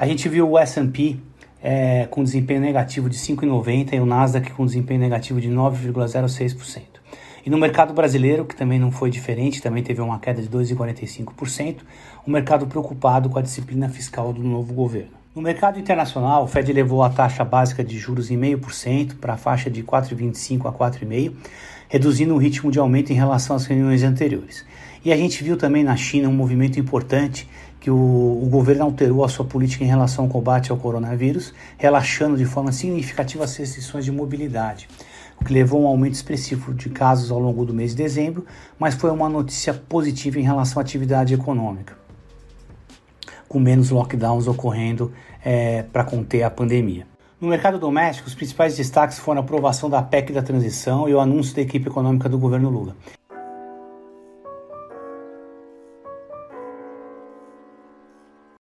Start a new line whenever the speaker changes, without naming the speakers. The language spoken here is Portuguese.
A gente viu o S&P é, com desempenho negativo de 5,90 e o Nasdaq com desempenho negativo de 9,06%. E no mercado brasileiro, que também não foi diferente, também teve uma queda de 2,45%, o mercado preocupado com a disciplina fiscal do novo governo. No mercado internacional, o Fed elevou a taxa básica de juros em 0,5% para a faixa de 4,25% a 4,5%, reduzindo o ritmo de aumento em relação às reuniões anteriores. E a gente viu também na China um movimento importante que o, o, governo alterou a sua política em relação ao combate ao coronavírus, relaxando de forma significativa as restrições de mobilidade o que levou a um aumento expressivo de casos ao longo do mês de dezembro, mas foi uma notícia positiva em relação à atividade econômica, com menos lockdowns ocorrendo é, para conter a pandemia. No mercado doméstico, os principais destaques foram a aprovação da PEC da transição e o anúncio da equipe econômica do governo Lula.